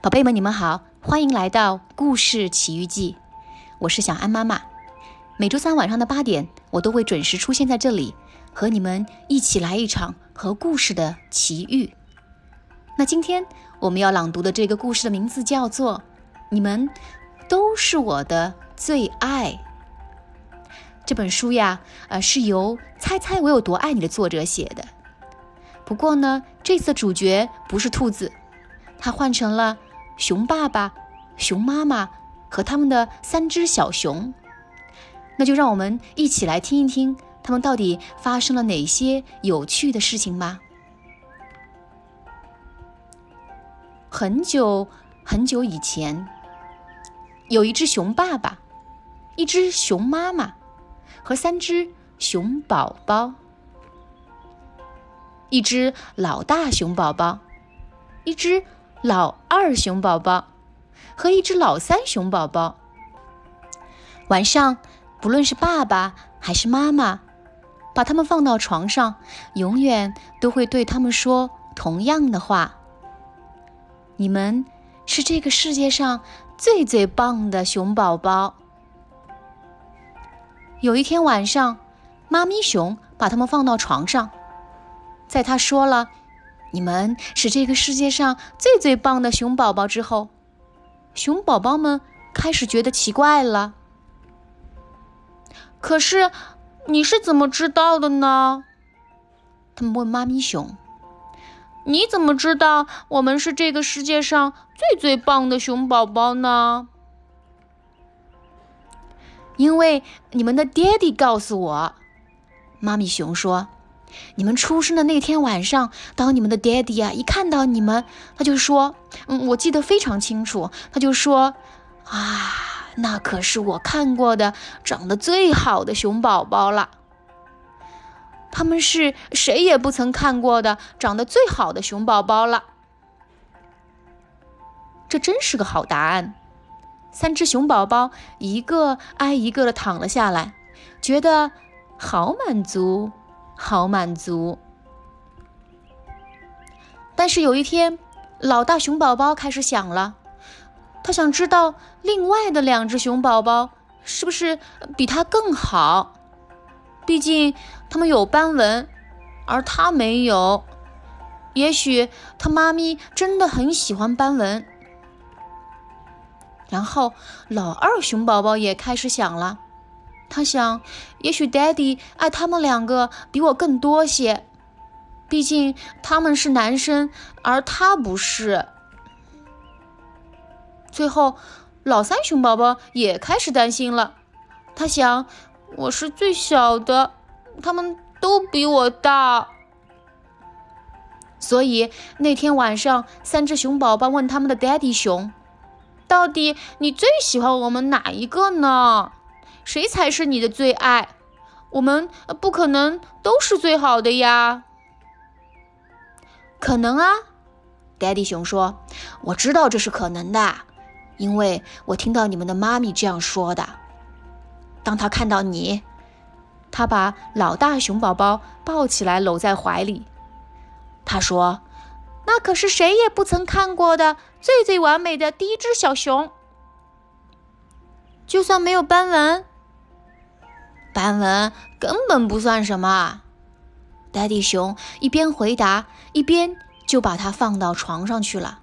宝贝们，你们好，欢迎来到《故事奇遇记》，我是小安妈妈。每周三晚上的八点，我都会准时出现在这里，和你们一起来一场和故事的奇遇。那今天我们要朗读的这个故事的名字叫做《你们都是我的最爱》。这本书呀，呃，是由《猜猜我有多爱你》的作者写的。不过呢，这次主角不是兔子，它换成了。熊爸爸、熊妈妈和他们的三只小熊，那就让我们一起来听一听，他们到底发生了哪些有趣的事情吧。很久很久以前，有一只熊爸爸、一只熊妈妈和三只熊宝宝，一只老大熊宝宝，一只。老二熊宝宝和一只老三熊宝宝，晚上不论是爸爸还是妈妈，把他们放到床上，永远都会对他们说同样的话：“你们是这个世界上最最棒的熊宝宝。”有一天晚上，妈咪熊把他们放到床上，在他说了。你们是这个世界上最最棒的熊宝宝。之后，熊宝宝们开始觉得奇怪了。可是，你是怎么知道的呢？他们问妈咪熊：“你怎么知道我们是这个世界上最最棒的熊宝宝呢？”因为你们的爹地告诉我，妈咪熊说。你们出生的那天晚上，当你们的爹地啊一看到你们，他就说：“嗯，我记得非常清楚。”他就说：“啊，那可是我看过的长得最好的熊宝宝了。他们是谁也不曾看过的长得最好的熊宝宝了。”这真是个好答案。三只熊宝宝一个挨一个的躺了下来，觉得好满足。好满足，但是有一天，老大熊宝宝开始想了，他想知道另外的两只熊宝宝是不是比他更好，毕竟他们有斑纹，而他没有。也许他妈咪真的很喜欢斑纹。然后老二熊宝宝也开始想了。他想，也许 Daddy 爱他们两个比我更多些，毕竟他们是男生，而他不是。最后，老三熊宝宝也开始担心了。他想，我是最小的，他们都比我大。所以那天晚上，三只熊宝宝问他们的 Daddy 熊：“到底你最喜欢我们哪一个呢？”谁才是你的最爱？我们不可能都是最好的呀。可能啊，Daddy 熊说：“我知道这是可能的，因为我听到你们的妈咪这样说的。当他看到你，他把老大熊宝宝抱起来搂在怀里。他说：‘那可是谁也不曾看过的最最完美的第一只小熊，就算没有斑纹。’”斑纹根本不算什么，呆迪熊一边回答，一边就把它放到床上去了。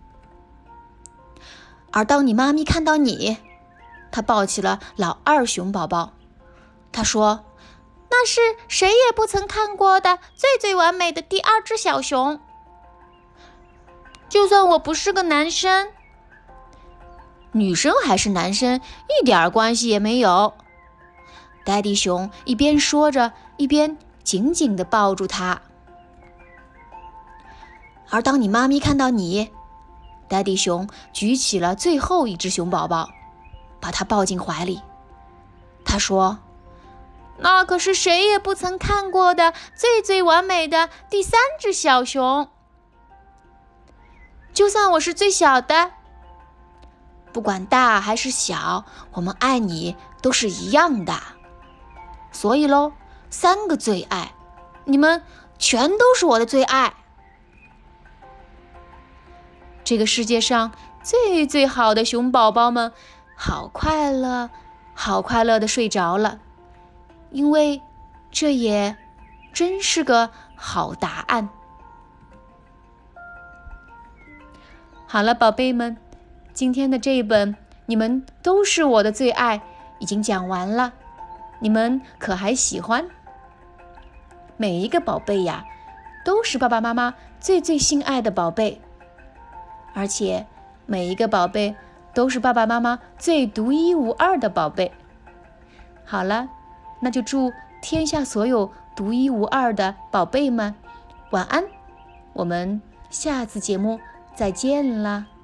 而当你妈咪看到你，她抱起了老二熊宝宝，她说：“那是谁也不曾看过的最最完美的第二只小熊。就算我不是个男生，女生还是男生一点关系也没有。”呆地熊一边说着，一边紧紧地抱住他。而当你妈咪看到你，呆地熊举起了最后一只熊宝宝，把它抱进怀里。他说：“那可是谁也不曾看过的最最完美的第三只小熊。就算我是最小的，不管大还是小，我们爱你都是一样的。”所以喽，三个最爱，你们全都是我的最爱。这个世界上最最好的熊宝宝们，好快乐，好快乐的睡着了，因为这也真是个好答案。好了，宝贝们，今天的这一本你们都是我的最爱，已经讲完了，你们可还喜欢？每一个宝贝呀，都是爸爸妈妈最最心爱的宝贝，而且每一个宝贝都是爸爸妈妈最独一无二的宝贝。好了，那就祝天下所有独一无二的宝贝们晚安，我们下次节目。再见了。